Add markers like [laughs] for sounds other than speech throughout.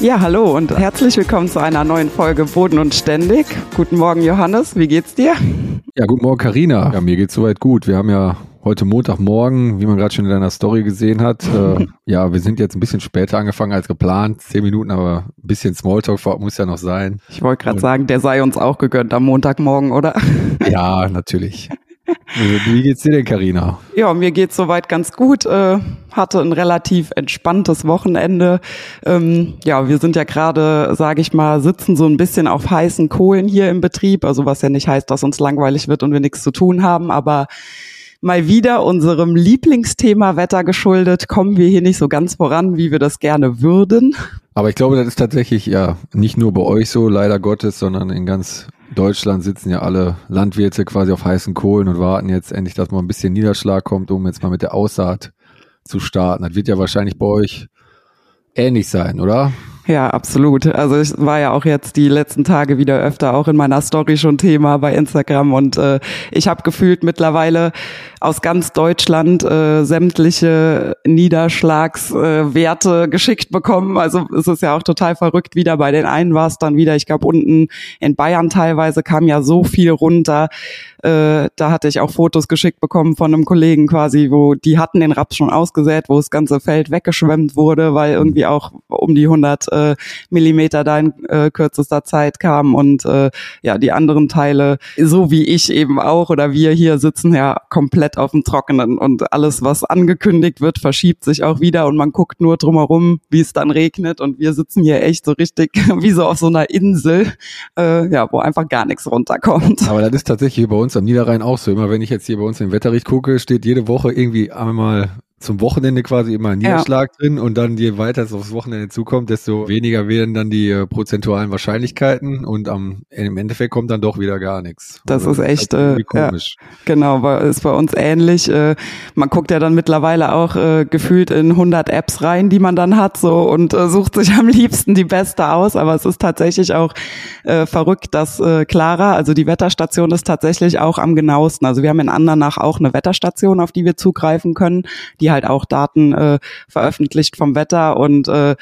Ja, hallo und herzlich willkommen zu einer neuen Folge Boden und Ständig. Guten Morgen, Johannes. Wie geht's dir? Ja, guten Morgen, Karina. Ja, mir geht's soweit gut. Wir haben ja heute Montagmorgen, wie man gerade schon in deiner Story gesehen hat. Äh, [laughs] ja, wir sind jetzt ein bisschen später angefangen als geplant. Zehn Minuten, aber ein bisschen Smalltalk muss ja noch sein. Ich wollte gerade sagen, der sei uns auch gegönnt am Montagmorgen, oder? Ja, natürlich. Wie geht's dir denn, Karina? Ja, mir geht's soweit ganz gut. Äh, hatte ein relativ entspanntes Wochenende. Ähm, ja, wir sind ja gerade, sage ich mal, sitzen so ein bisschen auf heißen Kohlen hier im Betrieb. Also was ja nicht heißt, dass uns langweilig wird und wir nichts zu tun haben, aber mal wieder unserem Lieblingsthema Wetter geschuldet, kommen wir hier nicht so ganz voran, wie wir das gerne würden. Aber ich glaube, das ist tatsächlich ja nicht nur bei euch so, leider Gottes, sondern in ganz Deutschland sitzen ja alle Landwirte quasi auf heißen Kohlen und warten jetzt endlich, dass mal ein bisschen Niederschlag kommt, um jetzt mal mit der Aussaat zu starten. Das wird ja wahrscheinlich bei euch ähnlich sein, oder? Ja, absolut. Also ich war ja auch jetzt die letzten Tage wieder öfter auch in meiner Story schon Thema bei Instagram und äh, ich habe gefühlt mittlerweile aus ganz Deutschland äh, sämtliche Niederschlagswerte äh, geschickt bekommen. Also es ist ja auch total verrückt. Wieder bei den einen war es dann wieder, ich glaube unten in Bayern teilweise kam ja so viel runter. Äh, da hatte ich auch Fotos geschickt bekommen von einem Kollegen quasi, wo die hatten den Raps schon ausgesät, wo das ganze Feld weggeschwemmt wurde, weil irgendwie auch um die 100 äh, Millimeter da in äh, kürzester Zeit kam und äh, ja, die anderen Teile, so wie ich eben auch oder wir hier sitzen ja komplett auf dem Trockenen und alles, was angekündigt wird, verschiebt sich auch wieder und man guckt nur drumherum, wie es dann regnet und wir sitzen hier echt so richtig [laughs] wie so auf so einer Insel, äh, ja, wo einfach gar nichts runterkommt. Aber das ist tatsächlich bei uns am Niederrhein auch so. Immer wenn ich jetzt hier bei uns im Wetterricht gucke, steht jede Woche irgendwie einmal zum Wochenende quasi immer ein Niederschlag ja. drin und dann je weiter es aufs Wochenende zukommt, desto weniger werden dann die äh, prozentualen Wahrscheinlichkeiten und am, im Endeffekt kommt dann doch wieder gar nichts. Das also, ist echt das ist äh, komisch. Ja, genau, ist bei uns ähnlich. Äh, man guckt ja dann mittlerweile auch äh, gefühlt in 100 Apps rein, die man dann hat so und äh, sucht sich [laughs] am liebsten die beste aus, aber es ist tatsächlich auch äh, verrückt, dass äh, Clara, also die Wetterstation ist tatsächlich auch am genauesten. Also wir haben in Andernach auch eine Wetterstation, auf die wir zugreifen können. Die die halt auch Daten äh, veröffentlicht vom Wetter und äh,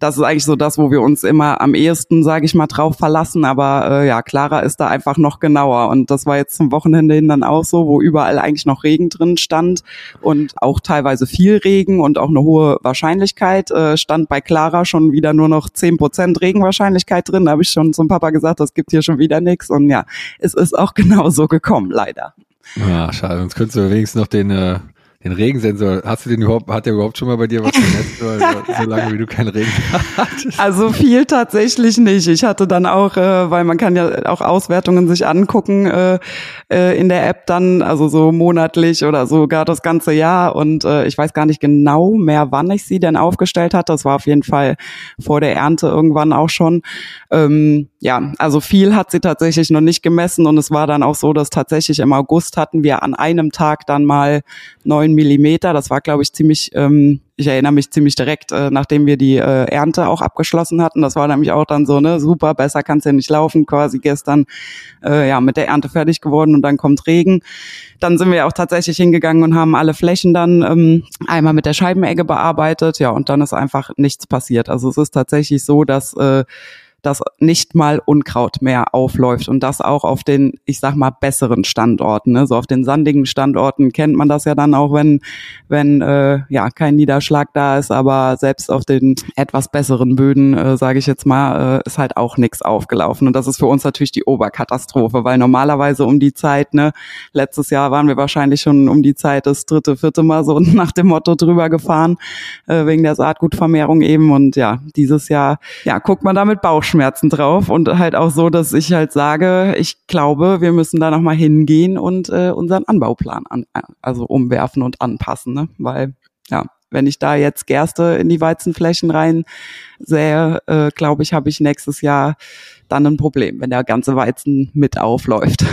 das ist eigentlich so das, wo wir uns immer am ehesten, sage ich mal, drauf verlassen. Aber äh, ja, Clara ist da einfach noch genauer und das war jetzt zum Wochenende hin dann auch so, wo überall eigentlich noch Regen drin stand und auch teilweise viel Regen und auch eine hohe Wahrscheinlichkeit äh, stand bei Clara schon wieder nur noch zehn Prozent Regenwahrscheinlichkeit drin. Da habe ich schon zum Papa gesagt, das gibt hier schon wieder nichts und ja, es ist auch [laughs] genau so gekommen, leider. Ja, schade. Sonst könntest du wenigstens noch den äh, den Regensensor, hast du den überhaupt, hat der überhaupt schon mal bei dir was vernetzt, [laughs] so, so lange wie du keinen Regen [laughs] hattest? Also viel tatsächlich nicht. Ich hatte dann auch, äh, weil man kann ja auch Auswertungen sich angucken äh, äh, in der App dann, also so monatlich oder sogar das ganze Jahr und äh, ich weiß gar nicht genau mehr, wann ich sie denn aufgestellt hatte. Das war auf jeden Fall vor der Ernte irgendwann auch schon. Ähm, ja, also viel hat sie tatsächlich noch nicht gemessen und es war dann auch so, dass tatsächlich im August hatten wir an einem Tag dann mal neun Millimeter. Das war, glaube ich, ziemlich, ähm, ich erinnere mich ziemlich direkt, äh, nachdem wir die äh, Ernte auch abgeschlossen hatten. Das war nämlich auch dann so, ne, super, besser kann's ja nicht laufen, quasi gestern äh, ja mit der Ernte fertig geworden und dann kommt Regen. Dann sind wir auch tatsächlich hingegangen und haben alle Flächen dann ähm, einmal mit der Scheibenegge bearbeitet, ja, und dann ist einfach nichts passiert. Also es ist tatsächlich so, dass äh, dass nicht mal Unkraut mehr aufläuft und das auch auf den, ich sag mal, besseren Standorten. Ne? So auf den sandigen Standorten kennt man das ja dann auch, wenn, wenn äh, ja kein Niederschlag da ist, aber selbst auf den etwas besseren Böden, äh, sage ich jetzt mal, äh, ist halt auch nichts aufgelaufen. Und das ist für uns natürlich die Oberkatastrophe, weil normalerweise um die Zeit, ne, letztes Jahr waren wir wahrscheinlich schon um die Zeit das dritte, vierte Mal so [laughs] nach dem Motto drüber gefahren, äh, wegen der Saatgutvermehrung eben. Und ja, dieses Jahr, ja, guckt man da mit Bauch Bauchschmerzen drauf und halt auch so, dass ich halt sage, ich glaube, wir müssen da nochmal hingehen und äh, unseren Anbauplan an, also umwerfen und anpassen, ne? weil ja, wenn ich da jetzt Gerste in die Weizenflächen rein sähe, äh, glaube ich, habe ich nächstes Jahr dann ein Problem, wenn der ganze Weizen mit aufläuft.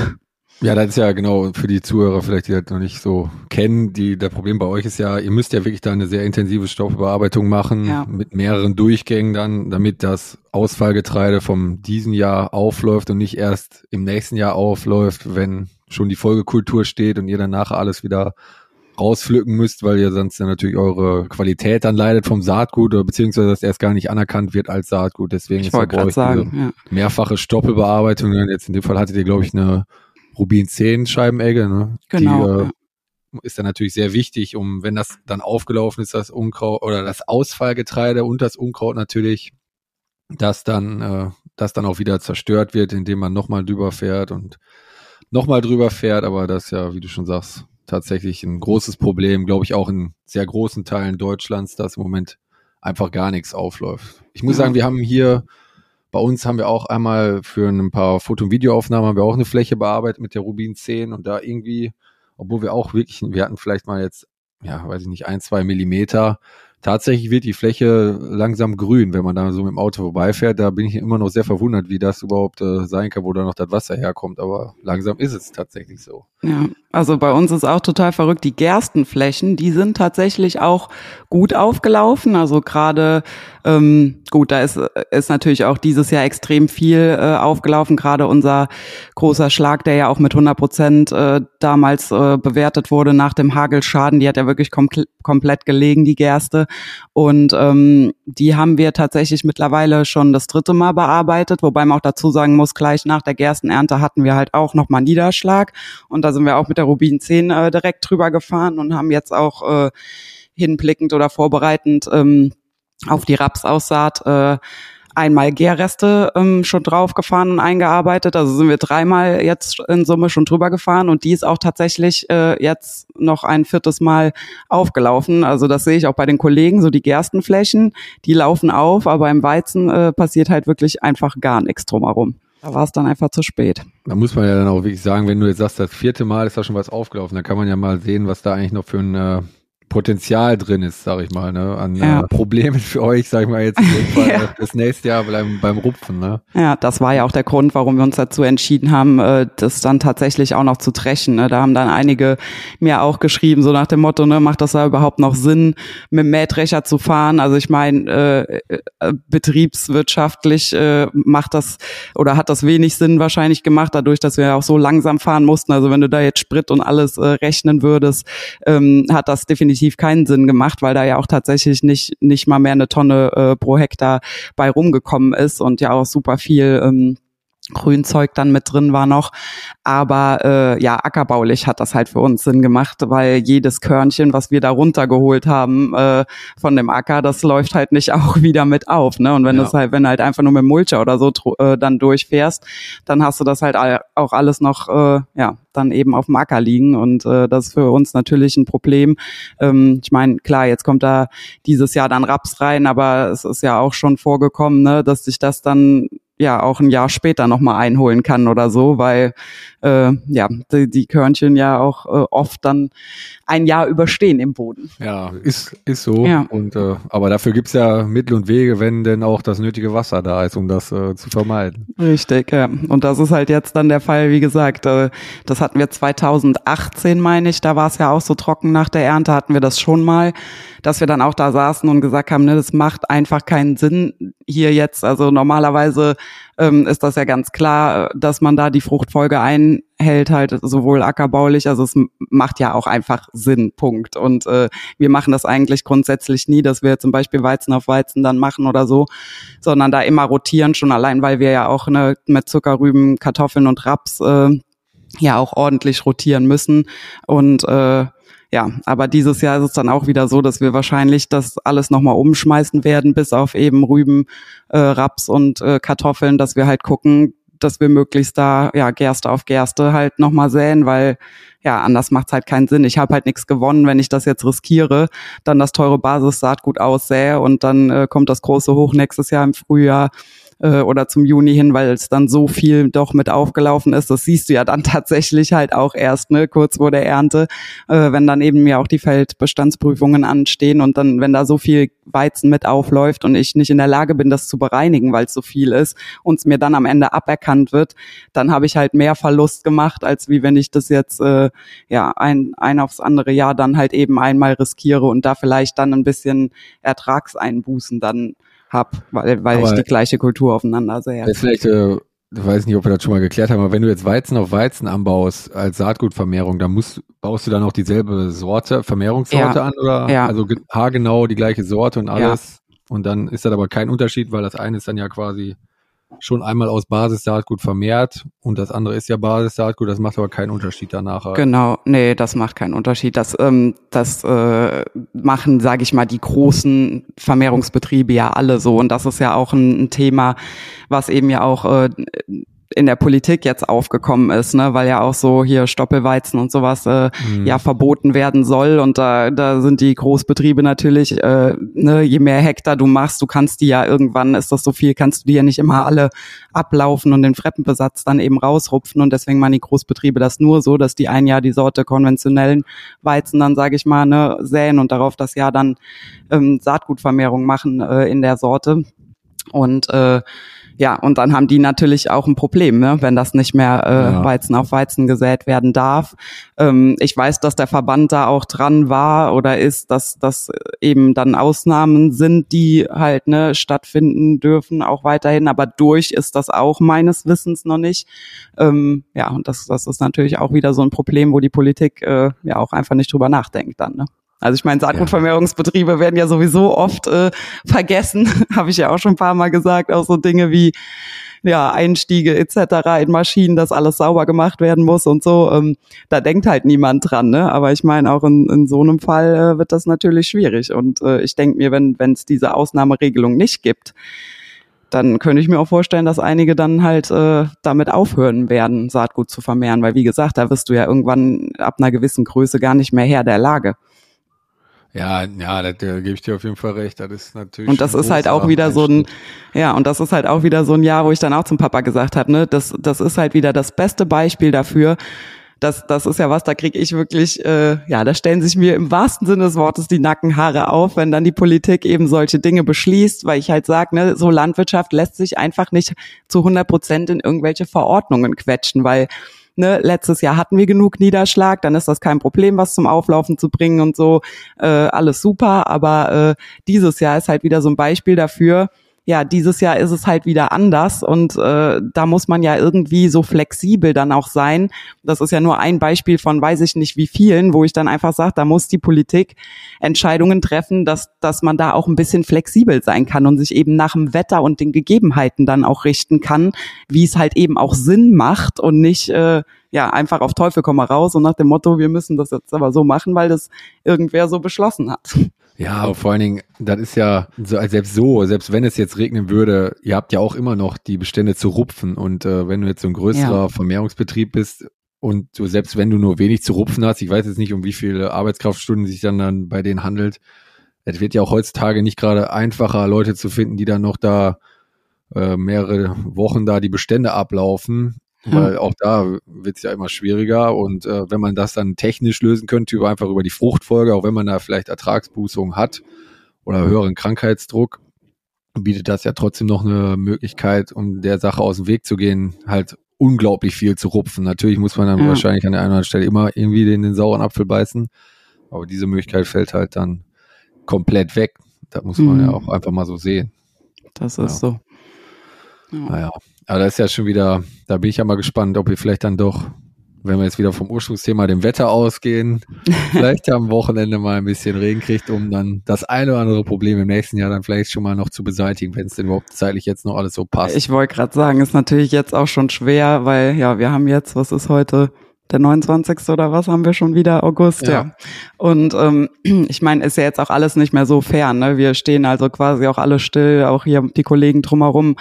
Ja, das ist ja genau für die Zuhörer vielleicht, die das noch nicht so kennen. Die, der Problem bei euch ist ja, ihr müsst ja wirklich da eine sehr intensive Stoffbearbeitung machen ja. mit mehreren Durchgängen dann, damit das Ausfallgetreide vom diesen Jahr aufläuft und nicht erst im nächsten Jahr aufläuft, wenn schon die Folgekultur steht und ihr danach alles wieder rauspflücken müsst, weil ihr sonst ja natürlich eure Qualität dann leidet vom Saatgut oder beziehungsweise das erst gar nicht anerkannt wird als Saatgut. Deswegen ich ist ja sagen, ja. mehrfache Stoppelbearbeitung. Jetzt in dem Fall hattet ihr, glaube ich, eine Rubin 10 Scheibenegge, ne? Genau. Die, äh, ist dann natürlich sehr wichtig, um, wenn das dann aufgelaufen ist, das Unkraut oder das Ausfallgetreide und das Unkraut natürlich, dass dann, äh, das dann auch wieder zerstört wird, indem man nochmal drüber fährt und nochmal drüber fährt, aber das ist ja, wie du schon sagst, tatsächlich ein großes Problem, glaube ich, auch in sehr großen Teilen Deutschlands, dass im Moment einfach gar nichts aufläuft. Ich muss ja. sagen, wir haben hier bei uns haben wir auch einmal für ein paar Foto- und Videoaufnahmen haben wir auch eine Fläche bearbeitet mit der Rubin 10 und da irgendwie, obwohl wir auch wirklich, wir hatten vielleicht mal jetzt, ja, weiß ich nicht, ein, zwei Millimeter, tatsächlich wird die Fläche langsam grün, wenn man da so mit dem Auto vorbeifährt. Da bin ich immer noch sehr verwundert, wie das überhaupt äh, sein kann, wo da noch das Wasser herkommt. Aber langsam ist es tatsächlich so. Ja, also bei uns ist auch total verrückt. Die Gerstenflächen, die sind tatsächlich auch gut aufgelaufen. Also gerade, ähm, gut, da ist, ist natürlich auch dieses Jahr extrem viel äh, aufgelaufen. Gerade unser großer Schlag, der ja auch mit 100 Prozent äh, damals äh, bewertet wurde nach dem Hagelschaden, die hat ja wirklich kom komplett gelegen, die Gerste. Und ähm, die haben wir tatsächlich mittlerweile schon das dritte Mal bearbeitet, wobei man auch dazu sagen muss, gleich nach der Gerstenernte hatten wir halt auch nochmal Niederschlag. Und da sind wir auch mit der Rubin 10 äh, direkt drüber gefahren und haben jetzt auch äh, hinblickend oder vorbereitend ähm, auf die Rapsaussaat äh, einmal Gärreste ähm, schon draufgefahren und eingearbeitet. Also sind wir dreimal jetzt in Summe schon drüber gefahren und die ist auch tatsächlich äh, jetzt noch ein viertes Mal aufgelaufen. Also das sehe ich auch bei den Kollegen, so die Gerstenflächen, die laufen auf, aber im Weizen äh, passiert halt wirklich einfach gar nichts drumherum. Da war es dann einfach zu spät. Da muss man ja dann auch wirklich sagen, wenn du jetzt sagst, das vierte Mal ist da schon was aufgelaufen, dann kann man ja mal sehen, was da eigentlich noch für ein äh, Potenzial drin ist, sag ich mal, ne, an ja. äh, Problemen für euch, sag ich mal jetzt [laughs] ja. das nächste Jahr beim, beim Rupfen, ne? Ja, das war ja auch der Grund, warum wir uns dazu entschieden haben, äh, das dann tatsächlich auch noch zu trechen. Ne? Da haben dann einige mir auch geschrieben, so nach dem Motto, ne, macht das da überhaupt noch Sinn, mit dem Mähdrescher zu fahren? Also ich meine, äh, äh, betriebswirtschaftlich äh, macht das oder hat das wenig Sinn wahrscheinlich gemacht, dadurch, dass wir auch so langsam fahren mussten. Also wenn du da jetzt Sprit und alles äh, rechnen würdest, ähm, hat das definitiv definitiv keinen Sinn gemacht, weil da ja auch tatsächlich nicht, nicht mal mehr eine Tonne äh, pro Hektar bei rumgekommen ist und ja auch super viel ähm, Grünzeug dann mit drin war noch. Aber äh, ja, ackerbaulich hat das halt für uns Sinn gemacht, weil jedes Körnchen, was wir da runtergeholt haben äh, von dem Acker, das läuft halt nicht [laughs] auch wieder mit auf. Ne? Und wenn ja. das halt, wenn du halt einfach nur mit Mulcher oder so äh, dann durchfährst, dann hast du das halt auch alles noch, äh, ja, dann eben auf dem Acker liegen. Und äh, das ist für uns natürlich ein Problem. Ähm, ich meine, klar, jetzt kommt da dieses Jahr dann Raps rein, aber es ist ja auch schon vorgekommen, ne, dass sich das dann ja auch ein Jahr später nochmal einholen kann oder so, weil äh, ja die, die Körnchen ja auch äh, oft dann ein Jahr überstehen im Boden. Ja, ist, ist so. Ja. Und äh, aber dafür gibt's ja Mittel und Wege, wenn denn auch das nötige Wasser da ist, um das äh, zu vermeiden. Richtig, ja. Und das ist halt jetzt dann der Fall, wie gesagt, äh, das hatten wir 2018, meine ich, da war es ja auch so trocken nach der Ernte, hatten wir das schon mal, dass wir dann auch da saßen und gesagt haben, ne, das macht einfach keinen Sinn hier jetzt. Also normalerweise ähm, ist das ja ganz klar, dass man da die Fruchtfolge einhält, halt sowohl ackerbaulich, also es macht ja auch einfach Sinn, Punkt. Und äh, wir machen das eigentlich grundsätzlich nie, dass wir zum Beispiel Weizen auf Weizen dann machen oder so, sondern da immer rotieren, schon allein, weil wir ja auch ne, mit Zuckerrüben, Kartoffeln und Raps äh, ja auch ordentlich rotieren müssen. Und äh, ja, aber dieses Jahr ist es dann auch wieder so, dass wir wahrscheinlich das alles nochmal umschmeißen werden, bis auf eben Rüben, äh, Raps und äh, Kartoffeln, dass wir halt gucken, dass wir möglichst da ja Gerste auf Gerste halt nochmal säen, weil ja, anders macht's halt keinen Sinn. Ich habe halt nichts gewonnen, wenn ich das jetzt riskiere, dann das teure Basis-Saatgut aussähe und dann äh, kommt das große Hoch nächstes Jahr im Frühjahr äh, oder zum Juni hin, weil es dann so viel doch mit aufgelaufen ist. Das siehst du ja dann [laughs] tatsächlich halt auch erst, ne, kurz vor der Ernte, äh, wenn dann eben ja auch die Feldbestandsprüfungen anstehen und dann, wenn da so viel Weizen mit aufläuft und ich nicht in der Lage bin, das zu bereinigen, weil es so viel ist und es mir dann am Ende aberkannt wird, dann habe ich halt mehr Verlust gemacht, als wie wenn ich das jetzt äh, ja ein, ein aufs andere Jahr dann halt eben einmal riskiere und da vielleicht dann ein bisschen Ertragseinbußen dann hab, weil, weil ich die gleiche Kultur aufeinander sehe. Vielleicht, äh, ich weiß nicht, ob wir das schon mal geklärt haben, aber wenn du jetzt Weizen auf Weizen anbaust als Saatgutvermehrung, dann musst, baust du dann auch dieselbe Sorte, Vermehrungssorte Ja. an oder Ja. also ge- haargenau die gleiche Sorte und alles. Und dann ist das aber kein Unterschied, weil das eine ist dann ja quasi schon einmal aus Basissaatgut vermehrt und das andere ist ja Basissaatgut, das macht aber keinen Unterschied danach. Genau, nee, das macht keinen Unterschied. Das, ähm, das äh, machen, sage ich mal, die großen Vermehrungsbetriebe ja alle so. Und das ist ja auch ein, ein Thema, was eben ja auch äh, in der Politik jetzt aufgekommen ist, ne, weil ja auch so hier Stoppelweizen und sowas äh, Mhm. ja verboten werden soll. Und da da sind die Großbetriebe natürlich äh, ne, je mehr Hektar du machst, du kannst die ja irgendwann ist das so viel, kannst du die ja nicht immer alle ablaufen und den Freppenbesatz dann eben rausrupfen. Und deswegen machen die Großbetriebe das nur so, dass die ein Jahr die Sorte konventionellen Weizen dann sage ich mal ne säen und darauf das Jahr dann ähm, Saatgutvermehrung machen äh, in der Sorte. Und äh, ja, und dann haben die natürlich auch ein Problem, ne, wenn das nicht mehr äh, Ja. Weizen auf Weizen gesät werden darf. Ähm, ich weiß, dass der Verband da auch dran war oder ist, dass das eben dann Ausnahmen sind, die halt ne, stattfinden dürfen, auch weiterhin. Aber durch ist das auch meines Wissens noch nicht. Ähm, ja, und das, das ist natürlich auch wieder so ein Problem, wo die Politik äh, ja auch einfach nicht drüber nachdenkt dann. Ne? Also ich meine, Saatgutvermehrungsbetriebe werden ja sowieso oft äh, vergessen, [laughs] habe ich ja auch schon ein paar Mal gesagt, auch so Dinge wie ja, Einstiege etc. in Maschinen, dass alles sauber gemacht werden muss und so. Ähm, da denkt halt niemand dran, ne? Aber ich meine, auch in, in so einem Fall äh, wird das natürlich schwierig. Und äh, ich denke mir, wenn wenn es diese Ausnahmeregelung nicht gibt, dann könnte ich mir auch vorstellen, dass einige dann halt äh, damit aufhören werden, Saatgut zu vermehren. Weil wie gesagt, da wirst du ja irgendwann ab einer gewissen Größe gar nicht mehr Herr der Lage. Ja, ja, da, da gebe ich dir auf jeden Fall recht. Das ist natürlich. Und das ist halt auch wieder so ein, ja, und das ist halt auch wieder so ein Jahr, wo ich dann auch zum Papa gesagt habe, ne, das, das ist halt wieder das beste Beispiel dafür. Das, das ist ja was, da kriege ich wirklich, äh, ja, da stellen sich mir im wahrsten Sinne des Wortes die Nackenhaare auf, wenn dann die Politik eben solche Dinge beschließt, weil ich halt sage, ne, so Landwirtschaft lässt sich einfach nicht zu 100 Prozent in irgendwelche Verordnungen quetschen, weil Ne, letztes Jahr hatten wir genug Niederschlag, dann ist das kein Problem, was zum Auflaufen zu bringen und so, äh, alles super. Aber äh, dieses Jahr ist halt wieder so ein Beispiel dafür, ja, dieses Jahr ist es halt wieder anders und äh, da muss man ja irgendwie so flexibel dann auch sein. Das ist ja nur ein Beispiel von weiß ich nicht wie vielen, wo ich dann einfach sage, da muss die Politik Entscheidungen treffen, dass, dass man da auch ein bisschen flexibel sein kann und sich eben nach dem Wetter und den Gegebenheiten dann auch richten kann, wie es halt eben auch Sinn macht und nicht äh, ja einfach auf Teufel komm mal raus und nach dem Motto, wir müssen das jetzt aber so machen, weil das irgendwer so beschlossen hat. Ja, vor allen Dingen, das ist ja so, selbst so, selbst wenn es jetzt regnen würde, ihr habt ja auch immer noch die Bestände zu rupfen. Und äh, wenn du jetzt so ein größerer Ja. Vermehrungsbetrieb bist und du, selbst wenn du nur wenig zu rupfen hast, ich weiß jetzt nicht, um wie viele Arbeitskraftstunden sich dann, dann bei denen handelt, es wird ja auch heutzutage nicht gerade einfacher, Leute zu finden, die dann noch da äh, mehrere Wochen da die Bestände ablaufen. Weil auch da wird es ja immer schwieriger und äh, wenn man das dann technisch lösen könnte, über einfach über die Fruchtfolge, auch wenn man da vielleicht Ertragsbußung hat oder höheren Krankheitsdruck, bietet das ja trotzdem noch eine Möglichkeit, um der Sache aus dem Weg zu gehen, halt unglaublich viel zu rupfen. Natürlich muss man dann Ja. wahrscheinlich an der einen oder anderen Stelle immer irgendwie den, den sauren Apfel beißen, aber diese Möglichkeit fällt halt dann komplett weg. Das muss man Mhm. ja auch einfach mal so sehen. Das ist so. Ja. Naja, aber das ist ja schon wieder, da bin ich ja mal gespannt, ob wir vielleicht dann doch, wenn wir jetzt wieder vom Ursprungsthema dem Wetter ausgehen, [laughs] vielleicht am Wochenende mal ein bisschen Regen kriegt, um dann das eine oder andere Problem im nächsten Jahr dann vielleicht schon mal noch zu beseitigen, wenn es denn überhaupt zeitlich jetzt noch alles so passt. Ich wollte gerade sagen, ist natürlich jetzt auch schon schwer, weil ja, wir haben jetzt, was ist heute, der 29. oder was haben wir schon wieder August, ja. Ja. Und ähm, [clears throat] ich meine, ist ja jetzt auch alles nicht mehr so fern. Ne? Wir stehen also quasi auch alle still, auch hier die Kollegen drumherum.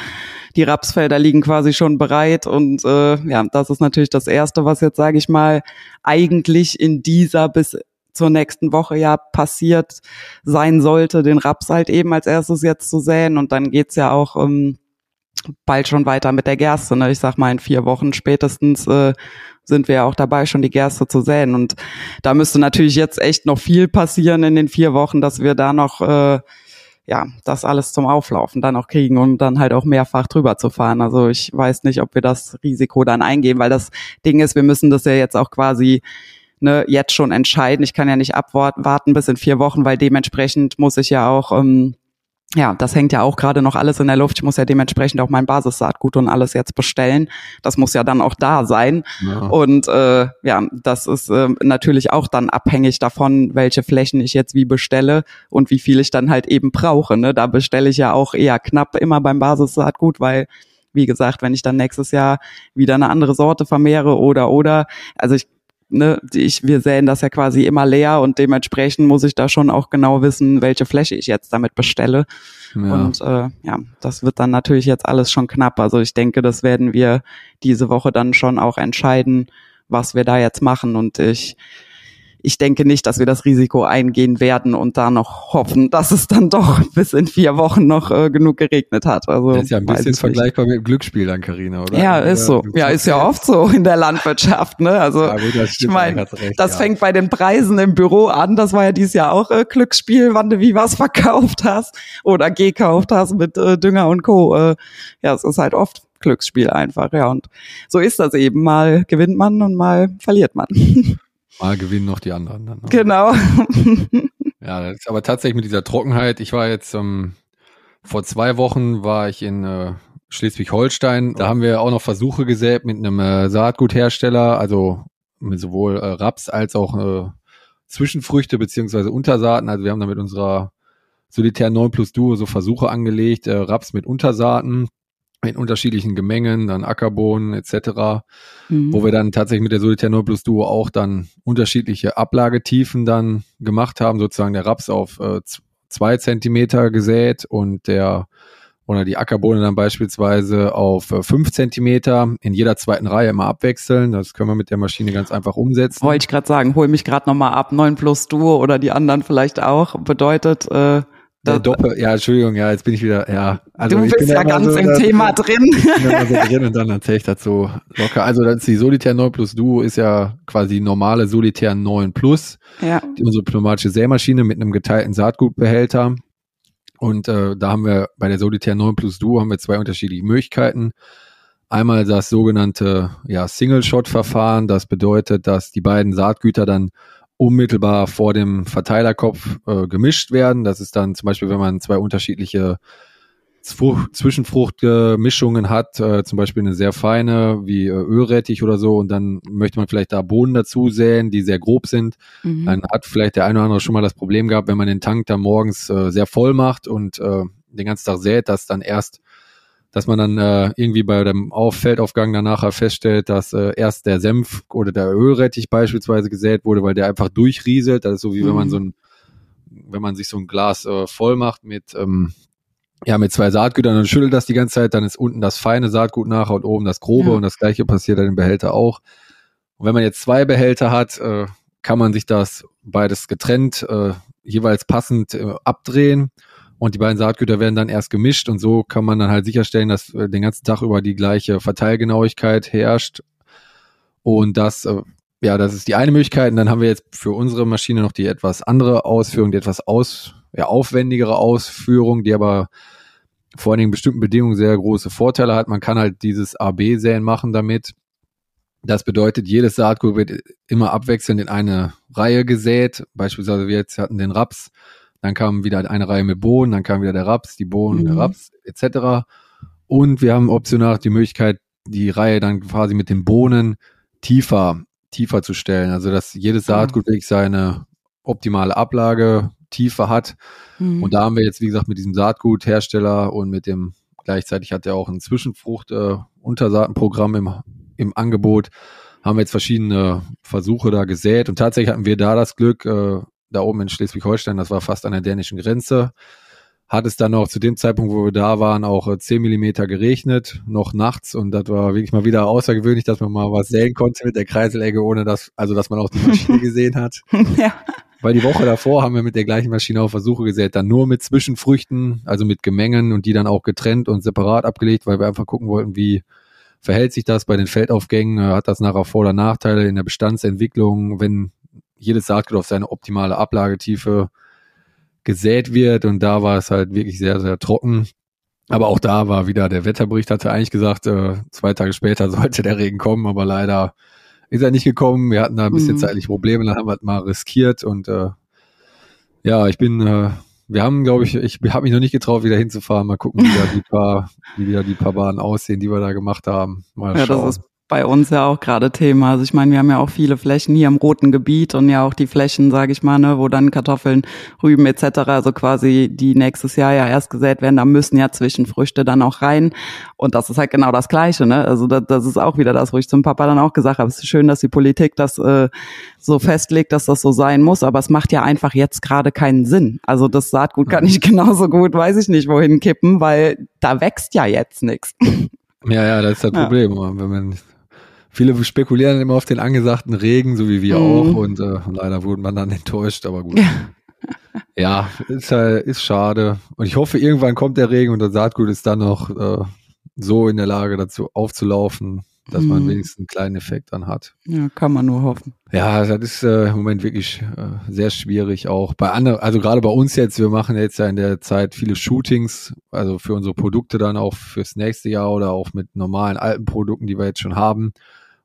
Die Rapsfelder liegen quasi schon bereit und äh, ja, das ist natürlich das Erste, was jetzt, sage ich mal, eigentlich in dieser bis zur nächsten Woche ja passiert sein sollte, den Raps halt eben als erstes jetzt zu säen und dann geht's ja auch ähm, bald schon weiter mit der Gerste. Ne? Ich sag mal, in vier Wochen spätestens äh, sind wir ja auch dabei, schon die Gerste zu säen. Und da müsste natürlich jetzt echt noch viel passieren in den vier Wochen, dass wir da noch äh, ja, das alles zum Auflaufen dann auch kriegen und dann halt auch mehrfach drüber zu fahren. Also ich weiß nicht, ob wir das Risiko dann eingehen, weil das Ding ist, wir müssen das ja jetzt auch quasi ne, jetzt schon entscheiden. Ich kann ja nicht abwarten bis in vier Wochen, weil dementsprechend muss ich ja auch ähm, ja, das hängt ja auch gerade noch alles in der Luft. Ich muss ja dementsprechend auch mein Basissaatgut und alles jetzt bestellen. Das muss ja dann auch da sein. Ja. Und äh, ja, das ist äh, natürlich auch dann abhängig davon, welche Flächen ich jetzt wie bestelle und wie viel ich dann halt eben brauche. Ne? Da bestelle ich ja auch eher knapp immer beim Basissaatgut, weil wie gesagt, wenn ich dann nächstes Jahr wieder eine andere Sorte vermehre oder oder, also ich ne, ich, wir säen das ja quasi immer leer und dementsprechend muss ich da schon auch genau wissen, welche Fläche ich jetzt damit bestelle. Ja. Und äh, ja, das wird dann natürlich jetzt alles schon knapp. Also ich denke, das werden wir diese Woche dann schon auch entscheiden, was wir da jetzt machen. Und ich ich denke nicht, dass wir das Risiko eingehen werden und da noch hoffen, dass es dann doch [laughs] bis in vier Wochen noch äh, genug geregnet hat. Also, das ist ja ein bisschen vergleichbar mit dem Glücksspiel dann, Carina, oder? Ja, ist so. Ja, ist ja oft so in der Landwirtschaft. Ne? Also ja, gut, ich meine, das ja. fängt bei den Preisen im Büro an. Das war ja dieses Jahr auch äh, Glücksspiel, wann du wie was [laughs] verkauft hast oder gekauft hast mit äh, Dünger und Co. Äh, ja, es ist halt oft Glücksspiel einfach, ja. Und so ist das eben. Mal gewinnt man und mal verliert man. [laughs] Mal gewinnen noch die anderen dann. Ne? Genau. [laughs] ja, das ist aber tatsächlich mit dieser Trockenheit. Ich war jetzt ähm, vor zwei Wochen war ich in äh, Schleswig-Holstein. Da haben wir auch noch Versuche gesät mit einem äh, Saatguthersteller, also mit sowohl äh, Raps als auch äh, Zwischenfrüchte beziehungsweise Untersaaten. Also wir haben da mit unserer Solitär 9 Plus Duo so Versuche angelegt, äh, Raps mit Untersaaten in unterschiedlichen Gemengen, dann Ackerbohnen etc., mhm. wo wir dann tatsächlich mit der Solitär 0 Plus Duo auch dann unterschiedliche Ablagetiefen dann gemacht haben, sozusagen der Raps auf äh, zwei Zentimeter gesät und der oder die Ackerbohne dann beispielsweise auf äh, fünf Zentimeter in jeder zweiten Reihe immer abwechseln. Das können wir mit der Maschine ganz einfach umsetzen. Wollte ich gerade sagen, hol mich gerade nochmal ab, 9 plus Duo oder die anderen vielleicht auch. Bedeutet, äh, das, Doppel, ja, Entschuldigung, ja, jetzt bin ich wieder, ja. Also du bist ja ganz so, im das, Thema drin. Ich bin immer so drin und dann erzähle ich so locker. Also das ist die Solitär 9 Plus Duo ist ja quasi normale Solitär 9 Plus. Ja. Die, unsere pneumatische Sämaschine mit einem geteilten Saatgutbehälter. Und äh, da haben wir bei der Solitär 9 Plus Duo haben wir zwei unterschiedliche Möglichkeiten. Einmal das sogenannte ja, Single-Shot-Verfahren. Das bedeutet, dass die beiden Saatgüter dann unmittelbar vor dem Verteilerkopf äh, gemischt werden. Das ist dann zum Beispiel, wenn man zwei unterschiedliche Zwischenfruchtmischungen hat, äh, zum Beispiel eine sehr feine wie äh, Ölrettich oder so, und dann möchte man vielleicht da Bohnen dazu säen, die sehr grob sind. Mhm. Dann hat vielleicht der eine oder andere schon mal das Problem gehabt, wenn man den Tank da morgens äh, sehr voll macht und äh, den ganzen Tag sät, dass dann erst dass man dann äh, irgendwie bei dem Auf Feldaufgang dann nachher feststellt, dass äh, erst der Senf oder der Ölrettich beispielsweise gesät wurde, weil der einfach durchrieselt. Das ist so wie mhm. wenn man mhm. so ein, wenn man sich so ein Glas äh, voll macht mit ähm, ja, mit zwei Saatgütern und schüttelt das die ganze Zeit, dann ist unten das feine Saatgut nachher und oben das grobe ja. und das gleiche passiert dann im Behälter auch. Und wenn man jetzt zwei Behälter hat, äh, kann man sich das beides getrennt, äh, jeweils passend äh, abdrehen und die beiden Saatgüter werden dann erst gemischt und so kann man dann halt sicherstellen, dass äh, den ganzen Tag über die gleiche Verteilgenauigkeit herrscht. Und das, äh, ja, das ist die eine Möglichkeit. Und dann haben wir jetzt für unsere Maschine noch die etwas andere Ausführung, die etwas aus, ja, aufwendigere Ausführung, die aber vor allen Dingen bestimmten Bedingungen sehr große Vorteile hat. Man kann halt dieses AB-Säen machen damit. Das bedeutet, jedes Saatgut wird immer abwechselnd in eine Reihe gesät. Beispielsweise wir jetzt hatten den Raps dann kam wieder eine Reihe mit Bohnen, dann kam wieder der Raps, die Bohnen, mhm. der Raps etc. Und wir haben optional die Möglichkeit, die Reihe dann quasi mit den Bohnen tiefer, tiefer zu stellen. Also dass jedes mhm. Saatgut wirklich seine optimale Ablage, Tiefe hat. Mhm. Und da haben wir jetzt, wie gesagt, mit diesem Saatguthersteller und mit dem, gleichzeitig hat er auch ein Zwischenfrucht-Untersaatenprogramm äh, im, im Angebot, haben wir jetzt verschiedene Versuche da gesät. Und tatsächlich hatten wir da das Glück, äh, da oben in Schleswig-Holstein, das war fast an der dänischen Grenze. Hat es dann noch zu dem Zeitpunkt, wo wir da waren, auch 10 äh, Millimeter geregnet, noch nachts. Und das war wirklich mal wieder außergewöhnlich, dass man mal was säen konnte mit der Kreiselegge, ohne dass, also dass man auch die Maschine [laughs] gesehen hat. [laughs] ja. weil die Woche davor haben wir mit der gleichen Maschine auch Versuche gesät, dann nur mit Zwischenfrüchten, also mit Gemengen und die dann auch getrennt und separat abgelegt, weil wir einfach gucken wollten, wie verhält sich das bei den Feldaufgängen, hat das nachher Vor- oder Nachteile in der Bestandsentwicklung, wenn jedes Saatgut auf seine optimale Ablagetiefe gesät wird und da war es halt wirklich sehr, sehr trocken. Aber auch da war wieder der Wetterbericht, hatte eigentlich gesagt, äh, zwei Tage später [laughs] sollte der Regen kommen, aber leider ist er nicht gekommen. Wir hatten da ein bisschen mhm. zeitliche Probleme, dann haben wir es mal riskiert und äh, ja, ich bin, äh, wir haben, glaube ich, ich habe mich noch nicht getraut, wieder hinzufahren. Mal gucken, wie da die [laughs] paar, wie wieder die paar Bahnen aussehen, die wir da gemacht haben. Mal ja, schauen. das ist bei uns ja auch gerade Thema. Also ich meine, wir haben ja auch viele Flächen hier im roten Gebiet und ja auch die Flächen, sage ich mal, ne, wo dann Kartoffeln, Rüben etc., also quasi die nächstes Jahr ja erst gesät werden, da müssen ja Zwischenfrüchte dann auch rein. Und das ist halt genau das Gleiche. Ne? Also das, das ist auch wieder das, wo ich zum Papa dann auch gesagt habe, es ist schön, dass die Politik das äh, so festlegt, dass das so sein muss, aber es macht ja einfach jetzt gerade keinen Sinn. Also das Saatgut kann ich [laughs] genauso gut, weiß ich nicht, wohin kippen, weil da wächst ja jetzt nichts. Ja, ja, das ist das Problem. Wenn man Viele spekulieren immer auf den angesagten Regen, so wie wir mhm. auch. Und äh, leider wurden man dann [laughs] enttäuscht, aber gut. ja, [laughs] ist, äh, ist schade. Und ich hoffe, irgendwann kommt der Regen und das Saatgut ist dann noch äh, so in der Lage, dazu aufzulaufen, dass mhm. man wenigstens einen kleinen Effekt dann hat. Ja, kann man nur hoffen. Ja, das ist äh, im Moment wirklich äh, sehr schwierig auch. Bei anderen, also gerade bei uns jetzt, wir machen jetzt ja in der Zeit viele Shootings, also für unsere Produkte dann auch fürs nächste Jahr oder auch mit normalen alten Produkten, die wir jetzt schon haben.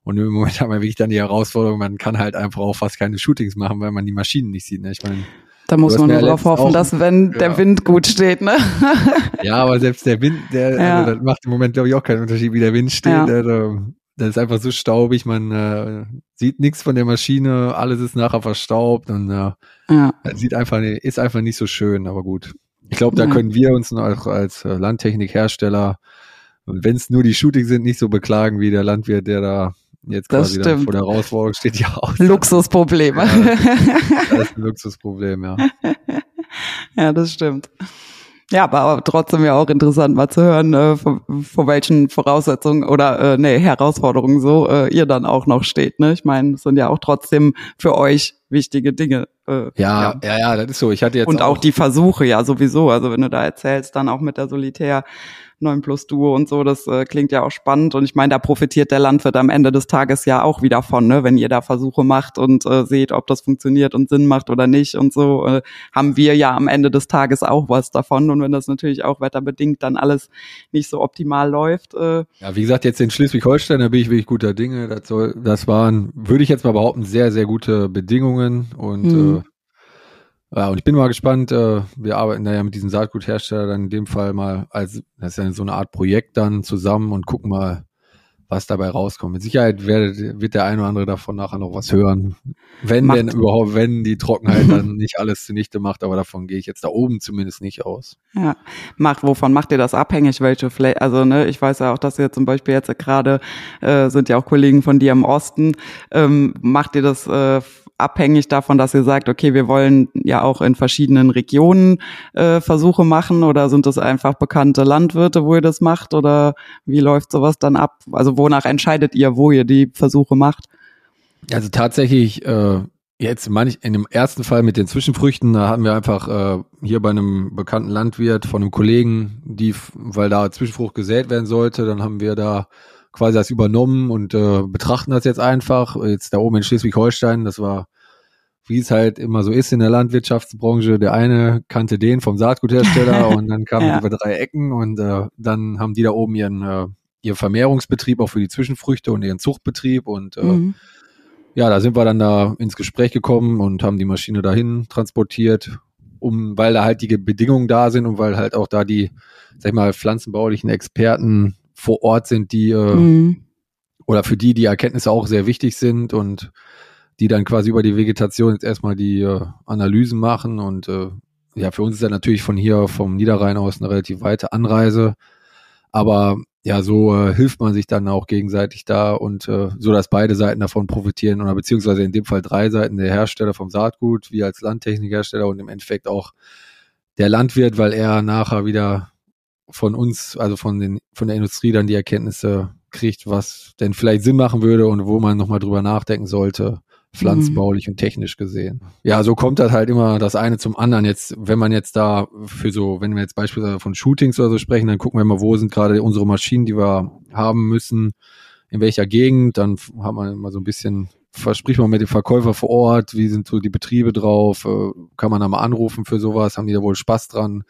Und im Moment haben wir wirklich dann die Herausforderung, man kann halt einfach auch fast keine Shootings machen, weil man die Maschinen nicht sieht. Ne? Ich meine, da muss man nur darauf hoffen, auch, dass wenn ja. der Wind gut steht, ne? [laughs] Ja, aber selbst der Wind, der ja. also das macht im Moment glaube ich auch keinen Unterschied, wie der Wind steht. Ja. Also, das ist einfach so staubig, man äh, sieht nichts von der Maschine, alles ist nachher verstaubt und äh, ja. sieht einfach ist einfach nicht so schön, aber gut. Ich glaube, da können wir uns auch als äh, Landtechnikhersteller, wenn es nur die Shootings sind, nicht so beklagen wie der Landwirt, der da jetzt das quasi vor der Herausforderung steht, ja aus. Luxusprobleme. Ja, das ist ein Luxusproblem, ja. [laughs] Ja, das stimmt. Ja, aber trotzdem ja auch interessant mal zu hören, äh, vor, vor welchen Voraussetzungen oder äh, nee, Herausforderungen so äh, ihr dann auch noch steht. Ne? Ich meine, es sind ja auch trotzdem für euch wichtige Dinge. Äh, ja, ja, ja, ja, das ist so. Ich hatte jetzt und auch, auch die Versuche, ja sowieso. Also wenn du da erzählst, dann auch mit der Solitär 9 Plus Duo und so, das äh, klingt ja auch spannend. Und ich meine, da profitiert der Landwirt am Ende des Tages ja auch wieder von, ne? wenn ihr da Versuche macht und äh, seht, ob das funktioniert und Sinn macht oder nicht und so, äh, haben wir ja am Ende des Tages auch was davon. Und wenn das natürlich auch wetterbedingt dann alles nicht so optimal läuft. Äh, ja, wie gesagt, jetzt in Schleswig-Holstein, da bin ich wirklich guter Dinge. Das, soll, das waren, würde ich jetzt mal behaupten, sehr, sehr gute Bedingungen und mhm. äh, ja, und ich bin mal gespannt, äh, wir arbeiten da ja mit diesem Saatguthersteller dann in dem Fall mal als, das ist ja so eine Art Projekt dann zusammen und gucken mal, was dabei rauskommt. Mit Sicherheit wird, wird der eine oder andere davon nachher noch was hören. Wenn macht. denn überhaupt, wenn die Trockenheit dann [laughs] nicht alles zunichte macht, aber davon gehe ich jetzt da oben zumindest nicht aus. Ja, macht, wovon macht ihr das abhängig, welche Fläche, also ne, ich weiß ja auch, dass ihr zum Beispiel jetzt gerade, äh, sind ja auch Kollegen von dir im Osten, ähm, macht ihr das äh, abhängig davon, dass ihr sagt, okay, wir wollen ja auch in verschiedenen Regionen äh, Versuche machen oder sind das einfach bekannte Landwirte, wo ihr das macht oder wie läuft sowas dann ab? Also wonach entscheidet ihr, wo ihr die Versuche macht? Also tatsächlich äh, jetzt manch in dem ersten Fall mit den Zwischenfrüchten, da hatten wir einfach äh, hier bei einem bekannten Landwirt von einem Kollegen, die, weil da Zwischenfrucht gesät werden sollte, dann haben wir da quasi das übernommen und äh, betrachten das jetzt einfach. Jetzt da oben in Schleswig-Holstein, das war, wie es halt immer so ist in der Landwirtschaftsbranche, der eine kannte den vom Saatguthersteller [laughs] und dann kamen ja. über drei Ecken und äh, dann haben die da oben ihren, äh, ihren Vermehrungsbetrieb auch für die Zwischenfrüchte und ihren Zuchtbetrieb und äh, mhm. ja, da sind wir dann da ins Gespräch gekommen und haben die Maschine dahin transportiert, um, weil da halt die Bedingungen da sind und weil halt auch da die, sag ich mal, pflanzenbaulichen Experten vor Ort sind, die äh, mhm. oder für die die Erkenntnisse auch sehr wichtig sind und die dann quasi über die Vegetation jetzt erstmal die äh, Analysen machen und äh, ja, für uns ist ja natürlich von hier vom Niederrhein aus eine relativ weite Anreise, aber ja, so äh, hilft man sich dann auch gegenseitig da und äh, so, dass beide Seiten davon profitieren oder beziehungsweise in dem Fall drei Seiten, der Hersteller vom Saatgut, wie als Landtechnikhersteller und im Endeffekt auch der Landwirt, weil er nachher wieder von uns, also von den, von der Industrie dann die Erkenntnisse kriegt, was denn vielleicht Sinn machen würde und wo man nochmal drüber nachdenken sollte, pflanzenbaulich mhm. und technisch gesehen. Ja, so kommt das halt immer das eine zum anderen. Jetzt, wenn man jetzt da für so, wenn wir jetzt beispielsweise von Shootings oder so sprechen, dann gucken wir mal, wo sind gerade unsere Maschinen, die wir haben müssen, in welcher Gegend, dann hat man immer so ein bisschen verspricht man mit dem Verkäufer vor Ort, wie sind so die Betriebe drauf, äh, kann man da mal anrufen für sowas, haben die da wohl Spaß dran?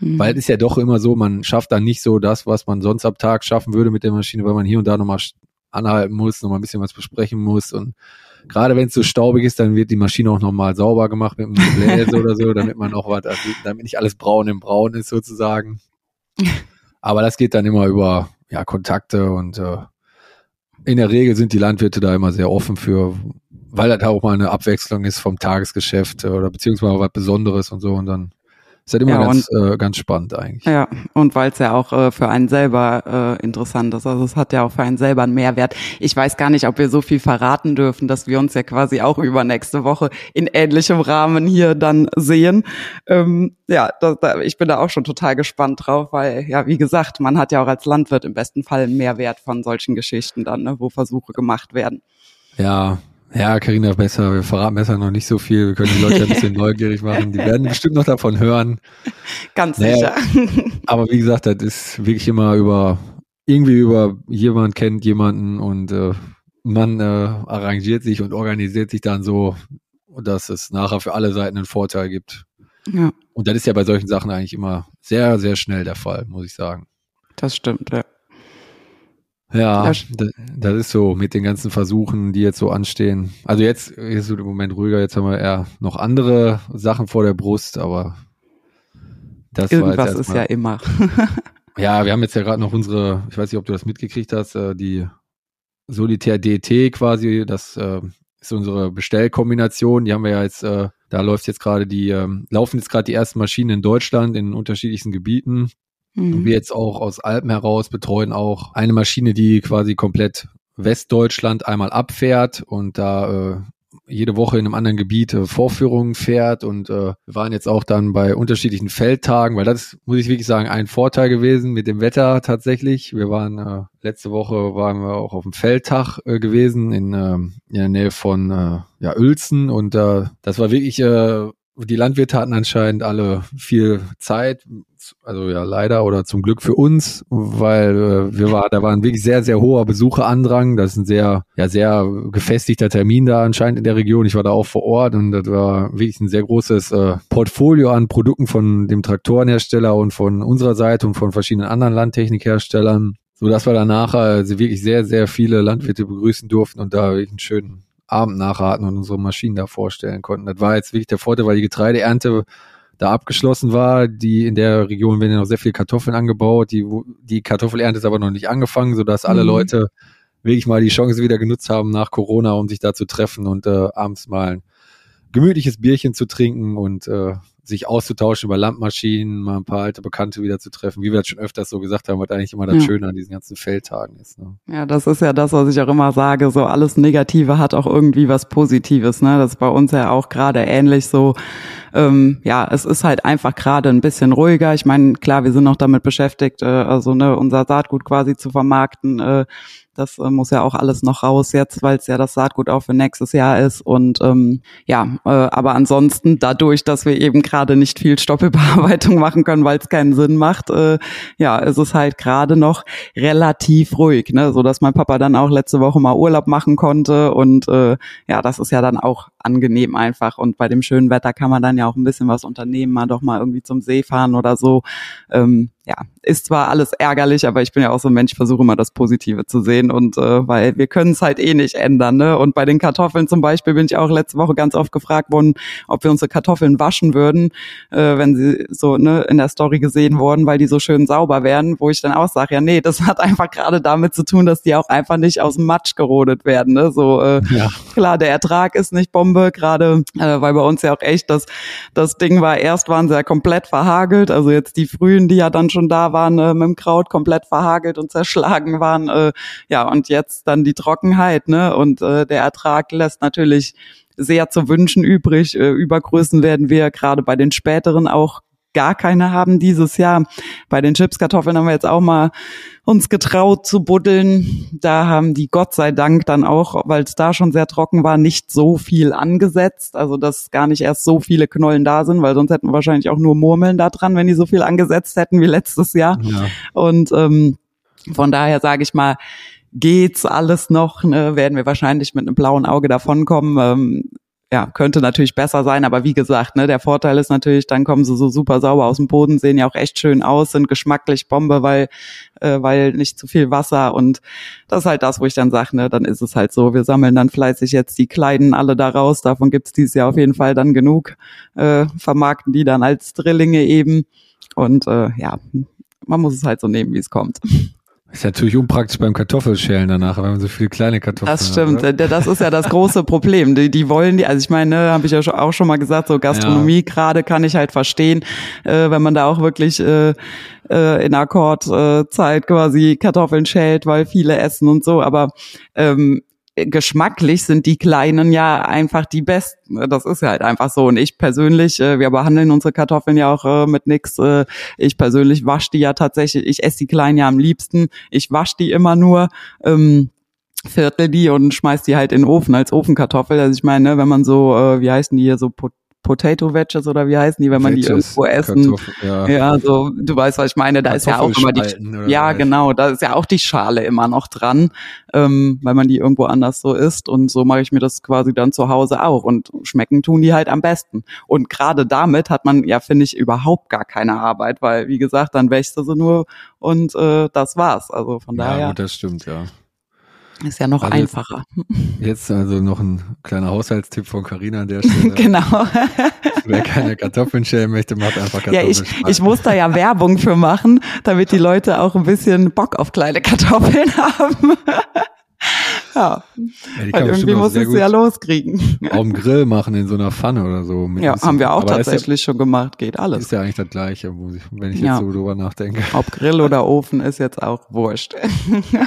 Mhm. Weil es ist ja doch immer so, man schafft dann nicht so das, was man sonst am Tag schaffen würde mit der Maschine, weil man hier und da nochmal anhalten muss, nochmal ein bisschen was besprechen muss und gerade wenn es so staubig ist, dann wird die Maschine auch nochmal sauber gemacht mit einem Gebläse oder so, damit man auch was, also damit nicht alles braun im Braun ist sozusagen. Aber das geht dann immer über ja, Kontakte und äh, in der Regel sind die Landwirte da immer sehr offen für, weil das auch mal eine Abwechslung ist vom Tagesgeschäft oder beziehungsweise was Besonderes und so und dann ist halt immer ja, ganz, und, äh, ganz spannend eigentlich. Ja, und weil es ja auch äh, für einen selber äh, interessant ist. Also es hat ja auch für einen selber einen Mehrwert. Ich weiß gar nicht, ob wir so viel verraten dürfen, dass wir uns ja quasi auch über nächste Woche in ähnlichem Rahmen hier dann sehen. Ähm, ja, da, da, ich bin da auch schon total gespannt drauf, weil ja, wie gesagt, man hat ja auch als Landwirt im besten Fall einen Mehrwert von solchen Geschichten dann, ne, wo Versuche gemacht werden. Ja, ja, Karina, besser, wir verraten besser noch nicht so viel. Wir können die Leute ein bisschen [laughs] neugierig machen. Die werden bestimmt noch davon hören. [laughs] Ganz naja, sicher. [laughs] Aber wie gesagt, das ist wirklich immer über, irgendwie über jemand kennt jemanden und äh, man äh, arrangiert sich und organisiert sich dann so, dass es nachher für alle Seiten einen Vorteil gibt. Ja. Und das ist ja bei solchen Sachen eigentlich immer sehr, sehr schnell der Fall, muss ich sagen. Das stimmt, ja. Ja, das, ist so mit den ganzen Versuchen, die jetzt so anstehen. Also jetzt ist es im Moment ruhiger, jetzt haben wir eher noch andere Sachen vor der Brust, aber das Irgendwas ist ja immer. [laughs] ja, wir haben jetzt ja gerade noch unsere, ich weiß nicht, ob du das mitgekriegt hast, äh, die Solitär DT quasi, das äh, ist unsere Bestellkombination, die haben wir ja jetzt, äh, da läuft jetzt gerade die, ähm, laufen jetzt gerade die ersten Maschinen in Deutschland in unterschiedlichsten Gebieten. Mhm. Und wir jetzt auch aus Alpen heraus betreuen auch eine Maschine, die quasi komplett Westdeutschland einmal abfährt und da äh, jede Woche in einem anderen Gebiet äh, Vorführungen fährt und äh, wir waren jetzt auch dann bei unterschiedlichen Feldtagen, weil das muss ich wirklich sagen, ein Vorteil gewesen mit dem Wetter tatsächlich. Wir waren äh, letzte Woche waren wir auch auf dem Feldtag äh, gewesen in, äh, in der Nähe von äh, ja, Uelzen und äh, das war wirklich äh, die Landwirte hatten anscheinend alle viel Zeit, also ja leider oder zum Glück für uns, weil äh, wir war, da war ein wirklich sehr, sehr hoher Besucherandrang. Das ist ein sehr, ja, sehr gefestigter Termin da anscheinend in der Region. Ich war da auch vor Ort und das war wirklich ein sehr großes äh, Portfolio an Produkten von dem Traktorenhersteller und von unserer Seite und von verschiedenen anderen Landtechnikherstellern so dass wir danach also wirklich sehr, sehr viele Landwirte begrüßen durften und da wirklich einen schönen Abend nachraten und unsere Maschinen da vorstellen konnten. Das war jetzt wirklich der Vorteil, weil die Getreideernte da abgeschlossen war. Die in der Region werden ja noch sehr viel Kartoffeln angebaut. Die, die Kartoffelernte ist aber noch nicht angefangen, sodass alle mhm. Leute wirklich mal die Chance wieder genutzt haben nach Corona, um sich da zu treffen und äh, abends mal ein gemütliches Bierchen zu trinken und äh, sich auszutauschen über Landmaschinen, mal ein paar alte Bekannte wieder zu treffen, wie wir das schon öfters so gesagt haben, was eigentlich immer das ja. Schöne an diesen ganzen Feldtagen ist. Ne? Ja, das ist ja das, was ich auch immer sage, so alles Negative hat auch irgendwie was Positives. Ne? Das ist bei uns ja auch gerade ähnlich so. Ähm, ja, es ist halt einfach gerade ein bisschen ruhiger. Ich meine, klar, wir sind noch damit beschäftigt, äh, also ne, unser Saatgut quasi zu vermarkten. Äh, das äh, muss ja auch alles noch raus jetzt, weil es ja das Saatgut auch für nächstes Jahr ist. Und ähm, ja, äh, aber ansonsten dadurch, dass wir eben gerade nicht viel Stoppelbearbeitung [laughs] machen können, weil es keinen Sinn macht, äh, ja, ist es halt gerade noch relativ ruhig, ne, so dass mein Papa dann auch letzte Woche mal Urlaub machen konnte und äh, ja, das ist ja dann auch angenehm einfach. Und bei dem schönen Wetter kann man dann ja auch ein bisschen was unternehmen, mal doch mal irgendwie zum See fahren oder so. Ähm, ja, ist zwar alles ärgerlich, aber ich bin ja auch so ein Mensch, versuche immer das Positive zu sehen und äh, weil wir können es halt eh nicht ändern, ne? Und bei den Kartoffeln zum Beispiel bin ich auch letzte Woche ganz oft gefragt worden, ob wir unsere Kartoffeln waschen würden, äh, wenn sie so ne in der Story gesehen wurden, weil die so schön sauber werden, wo ich dann auch sage, ja nee, das [laughs] hat einfach gerade damit zu tun, dass die auch einfach nicht aus dem Matsch gerodet werden, ne? So äh, ja. klar, der Ertrag ist nicht Bombe, gerade äh, weil bei uns ja auch echt das das Ding war, erst waren sie ja komplett verhagelt, also jetzt die frühen, die ja dann schon da waren, äh, mit dem Kraut komplett verhagelt und zerschlagen waren. Äh, ja, und jetzt dann die Trockenheit, ne? Und äh, der Ertrag lässt natürlich sehr zu wünschen übrig. Äh, Übergrößen werden wir gerade bei den späteren auch gar keine haben dieses Jahr. Bei den Chipskartoffeln haben wir jetzt auch mal uns getraut zu buddeln. Da haben die Gott sei Dank dann auch, weil es da schon sehr trocken war, nicht so viel angesetzt. Also dass gar nicht erst so viele Knollen da sind, weil sonst hätten wir wahrscheinlich auch nur Murmeln da dran, wenn die so viel angesetzt hätten wie letztes Jahr. Ja. Und ähm, von daher sage ich mal, geht's alles noch, ne, werden wir wahrscheinlich mit einem blauen Auge davonkommen. Ähm, ja, könnte natürlich besser sein, aber wie gesagt, ne, der Vorteil ist natürlich, dann kommen sie so super sauber aus dem Boden, sehen ja auch echt schön aus, sind geschmacklich Bombe, weil äh, weil nicht zu viel Wasser und das ist halt das, wo ich dann sage, ne, dann ist es halt so, wir sammeln dann fleißig jetzt die Kleinen alle da raus, davon gibt's dieses Jahr auf jeden Fall dann genug, äh, vermarkten die dann als Drillinge eben und äh, ja, man muss es halt so nehmen, wie es kommt. Ist natürlich unpraktisch beim Kartoffelschälen danach, wenn man so viele kleine Kartoffeln hat. Das stimmt, hat, das ist ja das große Problem. Die, die wollen die, also ich meine, ne, habe ich ja auch schon mal gesagt, so Gastronomie ja. gerade kann ich halt verstehen, äh, wenn man da auch wirklich äh, äh, in Akkordzeit äh, quasi Kartoffeln schält, weil viele essen und so, aber ähm, geschmacklich sind die Kleinen ja einfach die besten. Das ist halt einfach so. Und ich persönlich, äh, wir behandeln unsere Kartoffeln ja auch äh, mit nix. Äh, ich persönlich wasche die ja tatsächlich, ich esse die Kleinen ja am liebsten. Ich wasche die immer nur. Ähm, Viertel die und schmeiß die halt in den Ofen als Ofenkartoffel. Also ich meine, wenn man so, äh, wie heißen die hier, so Potato Wedges oder wie heißen die, wenn man Wedges, die irgendwo essen. ja. ja, so, du weißt, was ich meine, da ist ja auch immer die, ja, genau, da ist ja auch die Schale immer noch dran, ähm, weil man die irgendwo anders so isst und so mache ich mir das quasi dann zu Hause auch und schmecken tun die halt am besten. Und gerade damit hat man ja, finde ich, überhaupt gar keine Arbeit, weil, wie gesagt, dann wächst du sie nur und äh, das war's. Also von daher. Ja, das stimmt, ja. Ist ja noch also einfacher. [laughs] Jetzt also noch ein kleiner Haushaltstipp von Carina an der [laughs] Stelle. genau. Wer keine Kartoffeln schälen möchte, macht einfach Kartoffeln. Ja, ich, ich muss da ja Werbung für machen, damit die [laughs] Leute auch ein bisschen Bock auf kleine Kartoffeln haben. Ja, ja Weil irgendwie muss ich sie ja loskriegen. Auf dem Grill machen in so einer Pfanne oder so. ja, haben wir auch tatsächlich ja, schon gemacht, geht alles. Ist ja eigentlich das Gleiche, wenn ich ja. jetzt so drüber nachdenke. Ob Grill oder Ofen ist jetzt auch wurscht.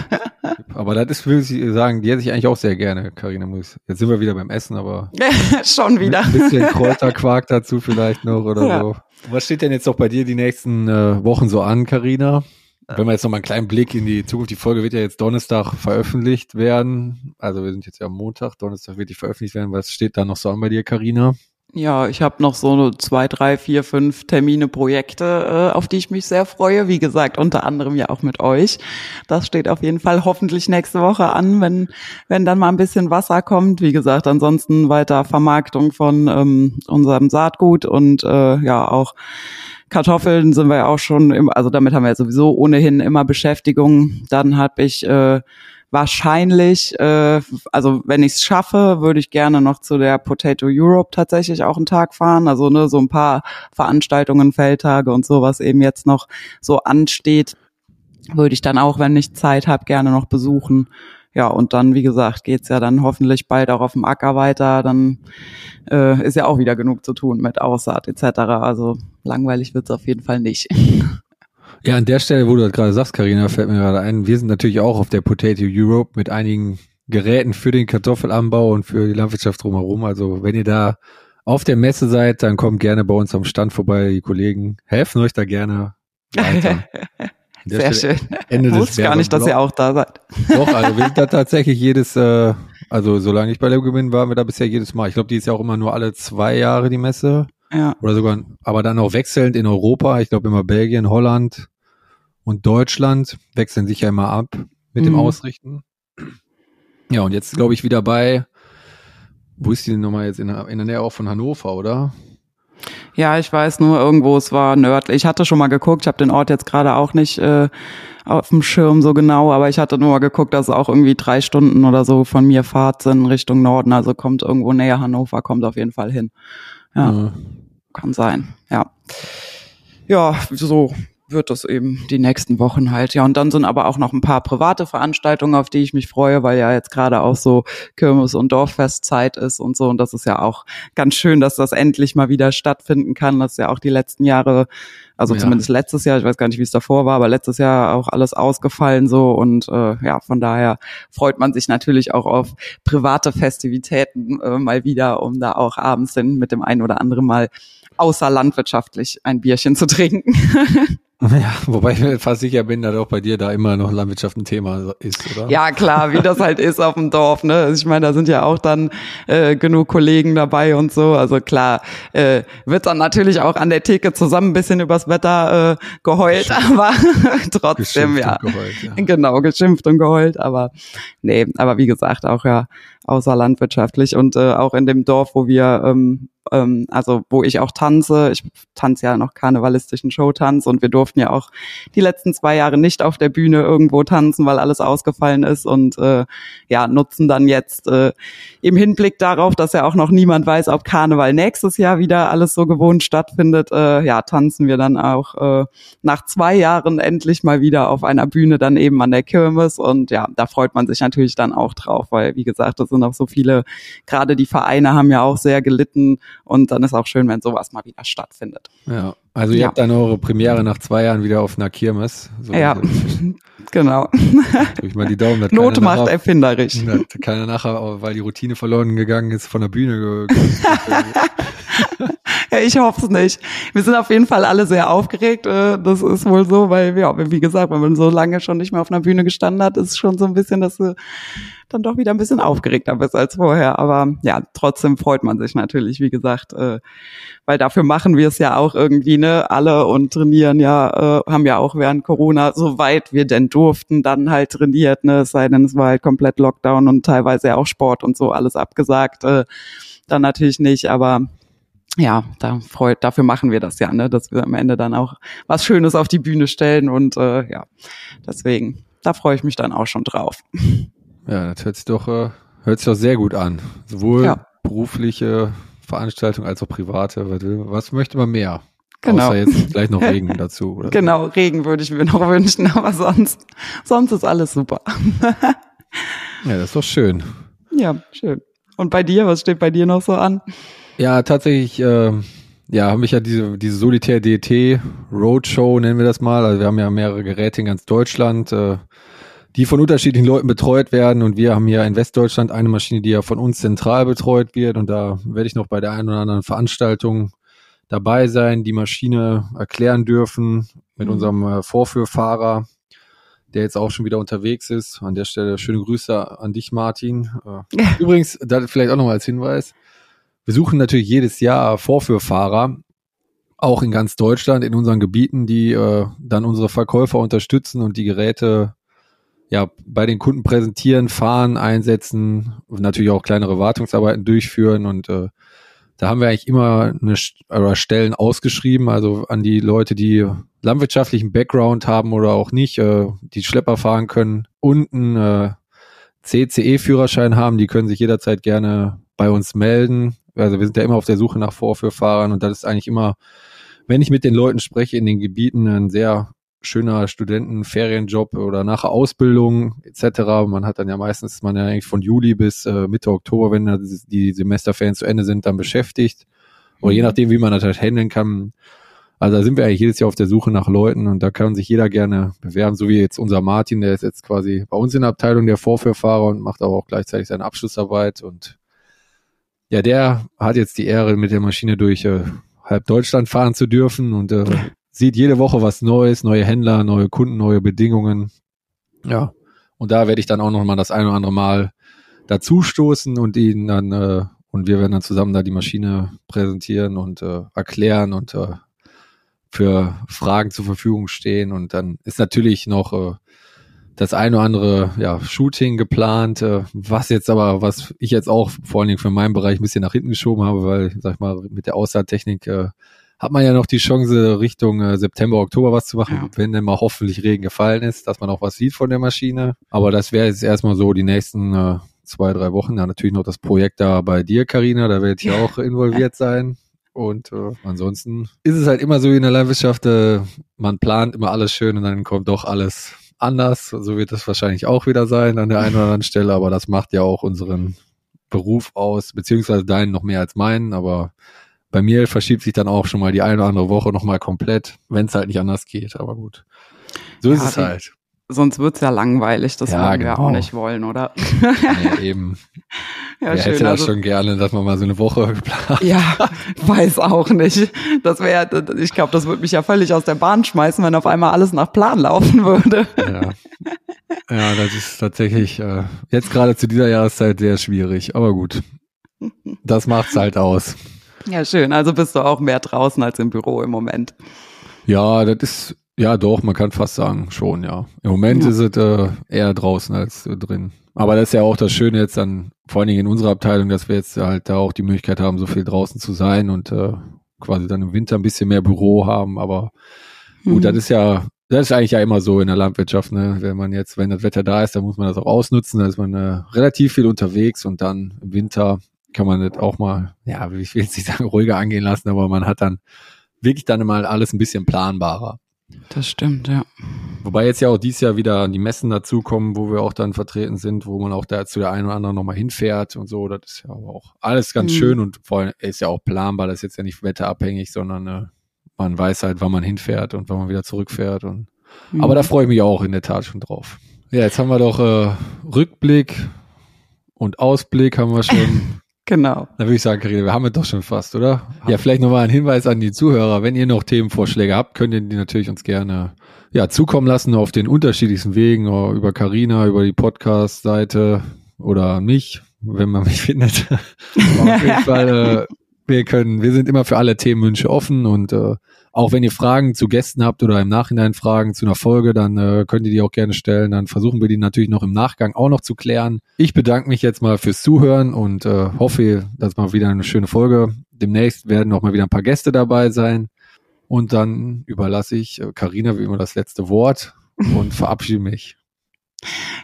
[laughs] aber das ist, würde ich sagen, die hätte ich eigentlich auch sehr gerne, Karina Muss. Jetzt sind wir wieder beim Essen, aber [laughs] schon wieder. Ein bisschen Kräuterquark dazu vielleicht noch oder ja. so. Was steht denn jetzt noch bei dir die nächsten äh, Wochen so an, Karina? Wenn wir jetzt noch mal einen kleinen Blick in die Zukunft, die Folge wird ja jetzt Donnerstag veröffentlicht werden. Also wir sind jetzt ja am Montag, Donnerstag wird die veröffentlicht werden. Was steht da noch so an bei dir, Karina? Ja, ich habe noch so zwei, drei, vier, fünf Termine, Projekte, äh, auf die ich mich sehr freue. Wie gesagt, unter anderem ja auch mit euch. Das steht auf jeden Fall hoffentlich nächste Woche an, wenn wenn dann mal ein bisschen Wasser kommt. Wie gesagt, ansonsten weiter Vermarktung von ähm, unserem Saatgut und äh, ja auch Kartoffeln sind wir ja auch schon, im, also damit haben wir ja sowieso ohnehin immer Beschäftigung. Dann habe ich äh, wahrscheinlich, äh, also wenn ich es schaffe, würde ich gerne noch zu der Potato Europe tatsächlich auch einen Tag fahren. Also ne, so ein paar Veranstaltungen, Feldtage und so, was eben jetzt noch so ansteht, würde ich dann auch, wenn ich Zeit habe, gerne noch besuchen. Ja, und dann, wie gesagt, geht's ja dann hoffentlich bald auch auf dem Acker weiter. Dann äh, ist ja auch wieder genug zu tun mit Aussaat etc. Also langweilig wird's auf jeden Fall nicht. [laughs] Ja, an der Stelle, wo du das gerade sagst, Karina, fällt mir gerade ein, wir sind natürlich auch auf der Potato Europe mit einigen Geräten für den Kartoffelanbau und für die Landwirtschaft drumherum. Also wenn ihr da auf der Messe seid, dann kommt gerne bei uns am Stand vorbei. Die Kollegen helfen euch da gerne [laughs] weiter. Sehr schön. Ende ich [laughs] wusste gar nicht, dass ihr auch da seid. Doch, also wir [laughs] sind da tatsächlich jedes, äh, also solange ich bei der Gewinn war, wir da bisher jedes Mal. Ich glaube, die ist ja auch immer nur alle zwei Jahre die Messe. Ja. Oder sogar, aber dann auch wechselnd in Europa. Ich glaube immer Belgien, Holland und Deutschland wechseln sich ja immer ab mit mhm. dem Ausrichten. Ja, und jetzt glaube ich wieder bei, wo ist die denn nochmal jetzt in der, in der Nähe auch von Hannover, oder? Ja, ich weiß nur irgendwo, es war nördlich. Ich hatte schon mal geguckt, ich habe den Ort jetzt gerade auch nicht äh, auf dem Schirm so genau, aber ich hatte nur mal geguckt, dass es auch irgendwie drei Stunden oder so von mir Fahrt sind Richtung Norden, also kommt irgendwo näher Hannover, kommt auf jeden Fall hin. Ja, mhm. kann sein, ja. Ja, so wird das eben die nächsten Wochen halt. Ja, und dann sind aber auch noch ein paar private Veranstaltungen, auf die ich mich freue, weil ja jetzt gerade auch so Kirmes- und Dorffestzeit ist und so. Und das ist ja auch ganz schön, dass das endlich mal wieder stattfinden kann. Das ist ja auch die letzten Jahre Also ja. zumindest letztes Jahr, ich weiß gar nicht, wie es davor war, aber letztes Jahr auch alles ausgefallen so und äh, ja, von daher freut man sich natürlich auch auf private Festivitäten äh, mal wieder, um da auch abends hin mit dem einen oder anderen Mal außer landwirtschaftlich ein Bierchen zu trinken. [laughs] [laughs] Ja, wobei ich mir fast sicher bin, dass auch bei dir da immer noch Landwirtschaft ein Thema ist, oder? Ja, klar, wie das halt ist auf dem Dorf, ne? Also ich meine, da sind ja auch dann äh, genug Kollegen dabei und so. Also klar, äh, wird dann natürlich auch an der Theke zusammen ein bisschen übers Wetter äh, geheult, aber [laughs] trotzdem, ja. Geheult, ja. Genau, geschimpft und geheult, aber nee, aber wie gesagt, auch ja außer landwirtschaftlich und äh, auch in dem Dorf, wo wir ähm, ähm, also wo ich auch tanze. Ich tanze ja noch karnevalistischen Showtanz und wir durften ja auch die letzten zwei Jahre nicht auf der Bühne irgendwo tanzen, weil alles ausgefallen ist und äh, ja, nutzen dann jetzt äh, im Hinblick darauf, dass ja auch noch niemand weiß, ob Karneval nächstes Jahr wieder alles so gewohnt stattfindet, äh, ja, tanzen wir dann auch äh, nach zwei Jahren endlich mal wieder auf einer Bühne dann eben an der Kirmes und ja, da freut man sich natürlich dann auch drauf, weil wie gesagt, das sind auch so viele, gerade die Vereine haben ja auch sehr gelitten und dann ist auch schön, wenn sowas mal wieder stattfindet. Ja, also ihr ja. habt dann eure Premiere nach zwei Jahren wieder auf einer Kirmes. So ja, [laughs] genau. Ich mal die Daumen. Not macht nachher, erfinderisch. [laughs] Keiner nachher, weil die Routine verloren gegangen ist, von der Bühne. [laughs] ja, ich hoffe es nicht. Wir sind auf jeden Fall alle sehr aufgeregt. Äh, das ist wohl so, weil, ja, wie gesagt, wenn man so lange schon nicht mehr auf einer Bühne gestanden hat, ist es schon so ein bisschen, dass du dann doch wieder ein bisschen aufgeregter bist als vorher. Aber ja, trotzdem freut man sich natürlich, wie gesagt, äh, weil dafür machen wir es ja auch irgendwie, ne, alle und trainieren ja, äh, haben ja auch während Corona, soweit wir denn durften, dann halt trainiert, ne, es sei denn, es war halt komplett Lockdown und teilweise auch Sport und so alles abgesagt, äh, dann natürlich nicht, aber ja, da freut, dafür machen wir das ja, ne, dass wir am Ende dann auch was Schönes auf die Bühne stellen und äh, ja, deswegen, da freue ich mich dann auch schon drauf. Ja, das hört sich doch, äh, hört sich doch sehr gut an. Sowohl ja. berufliche Veranstaltungen als auch private. Was möchte man mehr? Genau. Außer jetzt gleich noch Regen [laughs] dazu. Oder genau. Regen würde ich mir noch wünschen, aber sonst, sonst ist alles super. [laughs] ja, das ist doch schön. Ja, schön. Und bei dir, was steht bei dir noch so an? Ja, tatsächlich, äh, ja, habe ich ja diese, diese Solitär DT Roadshow, nennen wir das mal. Also wir haben ja mehrere Geräte in ganz Deutschland, äh, die von unterschiedlichen Leuten betreut werden. Und wir haben hier in Westdeutschland eine Maschine, die ja von uns zentral betreut wird. Und da werde ich noch bei der einen oder anderen Veranstaltung dabei sein, die Maschine erklären dürfen mit mhm. unserem äh, Vorführfahrer, der jetzt auch schon wieder unterwegs ist. An der Stelle schöne Grüße an dich, Martin. Äh, übrigens, da vielleicht auch noch mal als Hinweis. Wir suchen natürlich jedes Jahr Vorführfahrer, auch in ganz Deutschland, in unseren Gebieten, die äh, dann unsere Verkäufer unterstützen und die Geräte ja bei den Kunden präsentieren, fahren, einsetzen, natürlich auch kleinere Wartungsarbeiten durchführen und äh, da haben wir eigentlich immer eine oder Stellen ausgeschrieben, also an die Leute, die landwirtschaftlichen Background haben oder auch nicht, äh, die Schlepper fahren können, unten äh, CCE-Führerschein haben, die können sich jederzeit gerne bei uns melden. Also wir sind ja immer auf der Suche nach Vorführfahrern und das ist eigentlich immer, wenn ich mit den Leuten spreche in den Gebieten, ein sehr schöner Studentenferienjob oder nach Ausbildung etc. Man hat dann ja meistens, man ja eigentlich von Juli bis äh, Mitte Oktober, wenn die Semesterferien zu Ende sind, dann beschäftigt. Oder je mhm. nachdem, wie man das halt handeln kann. Also da sind wir eigentlich jedes Jahr auf der Suche nach Leuten und da kann sich jeder gerne bewerben, so wie jetzt unser Martin, der ist jetzt quasi bei uns in der Abteilung der Vorführfahrer und macht aber auch gleichzeitig seine Abschlussarbeit und ja, der hat jetzt die Ehre, mit der Maschine durch äh, halb Deutschland fahren zu dürfen und äh, [laughs] sieht jede Woche was Neues, neue Händler, neue Kunden, neue Bedingungen. Ja, und da werde ich dann auch noch mal das ein oder andere Mal dazu stoßen und ihn dann äh, und wir werden dann zusammen da die Maschine präsentieren und äh, erklären und äh, für Fragen zur Verfügung stehen und dann ist natürlich noch äh, das eine oder andere ja, Shooting geplant, äh, was jetzt aber, was ich jetzt auch vor allen Dingen für meinen Bereich ein bisschen nach hinten geschoben habe, weil, sag ich mal, mit der Aussaattechnik äh, hat man ja noch die Chance, Richtung äh, September, Oktober was zu machen, ja. wenn denn mal hoffentlich Regen gefallen ist, dass man auch was sieht von der Maschine. Aber das wäre jetzt erstmal so die nächsten äh, zwei, drei Wochen. Ja, natürlich noch das Projekt da bei dir, Karina, da werde ich ja. [laughs] auch involviert sein. Und äh, ansonsten ist es halt immer so in der Landwirtschaft, äh, man plant immer alles schön und dann kommt doch alles anders. So wird es wahrscheinlich auch wieder sein an der einen oder anderen Stelle, aber das macht ja auch unseren Beruf aus, beziehungsweise deinen noch mehr als meinen, aber bei mir verschiebt sich dann auch schon mal die eine oder andere Woche nochmal komplett, wenn es halt nicht anders geht. Aber gut. So ist Ja, es die- halt. Sonst wird's ja langweilig, das Ja, wir genau. auch nicht wollen, oder? Ja, [laughs] eben. Ja, Wer hätte schön. das Also, schon gerne, dass man mal so eine Woche [laughs] geplant. ja, weiß auch nicht. Das wäre, ich glaube, das würde mich ja völlig aus der Bahn schmeißen, wenn auf einmal alles nach Plan laufen würde. Ja. ja, das ist tatsächlich äh, jetzt gerade zu dieser Jahreszeit sehr schwierig. Aber gut. Das macht's halt aus. Ja, schön. Also bist du auch mehr draußen als im Büro im Moment. Ja, das ist, ja doch, man kann fast sagen, schon, ja. Im Moment Ja. ist es äh, eher draußen als äh, drin. Aber das ist ja auch das Schöne jetzt dann, vor allen Dingen in unserer Abteilung, dass wir jetzt halt da auch die Möglichkeit haben, so viel draußen zu sein und äh, quasi dann im Winter ein bisschen mehr Büro haben. Aber gut, Mhm. das ist ja, das ist eigentlich ja immer so in der Landwirtschaft, ne? Wenn man jetzt, wenn das Wetter da ist, dann muss man das auch ausnutzen, da ist man äh, relativ viel unterwegs und dann im Winter kann man das auch mal, ja, ich will jetzt nicht sagen, ruhiger angehen lassen, aber man hat dann wirklich dann mal alles ein bisschen planbarer. Das stimmt, ja. Wobei jetzt ja auch dieses Jahr wieder die Messen dazukommen, wo wir auch dann vertreten sind, wo man auch da zu der einen oder anderen nochmal hinfährt und so. Das ist ja aber auch alles ganz Mhm. schön und vor allem ist ja auch planbar. Das ist jetzt ja nicht wetterabhängig, sondern äh, man weiß halt, wann man hinfährt und wann man wieder zurückfährt. Und Mhm. aber da freue ich mich auch in der Tat schon drauf. Ja, jetzt haben wir doch äh, Rückblick und Ausblick haben wir schon. [laughs] Genau. Da würde ich sagen, Karina, wir haben es doch schon fast, oder? Ja, vielleicht nochmal ein Hinweis an die Zuhörer. Wenn ihr noch Themenvorschläge habt, könnt ihr die natürlich uns gerne ja, zukommen lassen auf den unterschiedlichsten Wegen, über Karina, über die Podcast-Seite oder mich, wenn man mich [laughs] findet. Auf jeden Fall, äh, wir können, wir sind immer für alle Themenwünsche offen und äh, auch wenn ihr Fragen zu Gästen habt oder im Nachhinein Fragen zu einer Folge, dann äh, könnt ihr die auch gerne stellen. Dann versuchen wir die natürlich noch im Nachgang auch noch zu klären. Ich bedanke mich jetzt mal fürs Zuhören und äh, hoffe, dass mal wieder eine schöne Folge. Demnächst werden auch mal wieder ein paar Gäste dabei sein. Und dann überlasse ich äh, Carina wie immer das letzte Wort und verabschiede mich.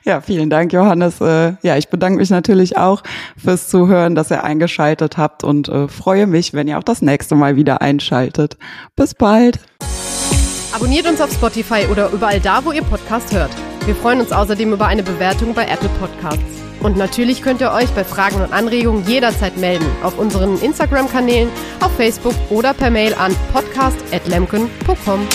Ja, vielen Dank, Johannes. Äh, ja, ich bedanke mich natürlich auch fürs Zuhören, dass ihr eingeschaltet habt und äh, freue mich, wenn ihr auch das nächste Mal wieder einschaltet. Bis bald. Abonniert uns auf Spotify oder überall da, wo ihr Podcast hört. Wir freuen uns außerdem über eine Bewertung bei Apple Podcasts. Und natürlich könnt ihr euch bei Fragen und Anregungen jederzeit melden auf unseren Instagram-Kanälen, auf Facebook oder per Mail an podcast.lemken.com.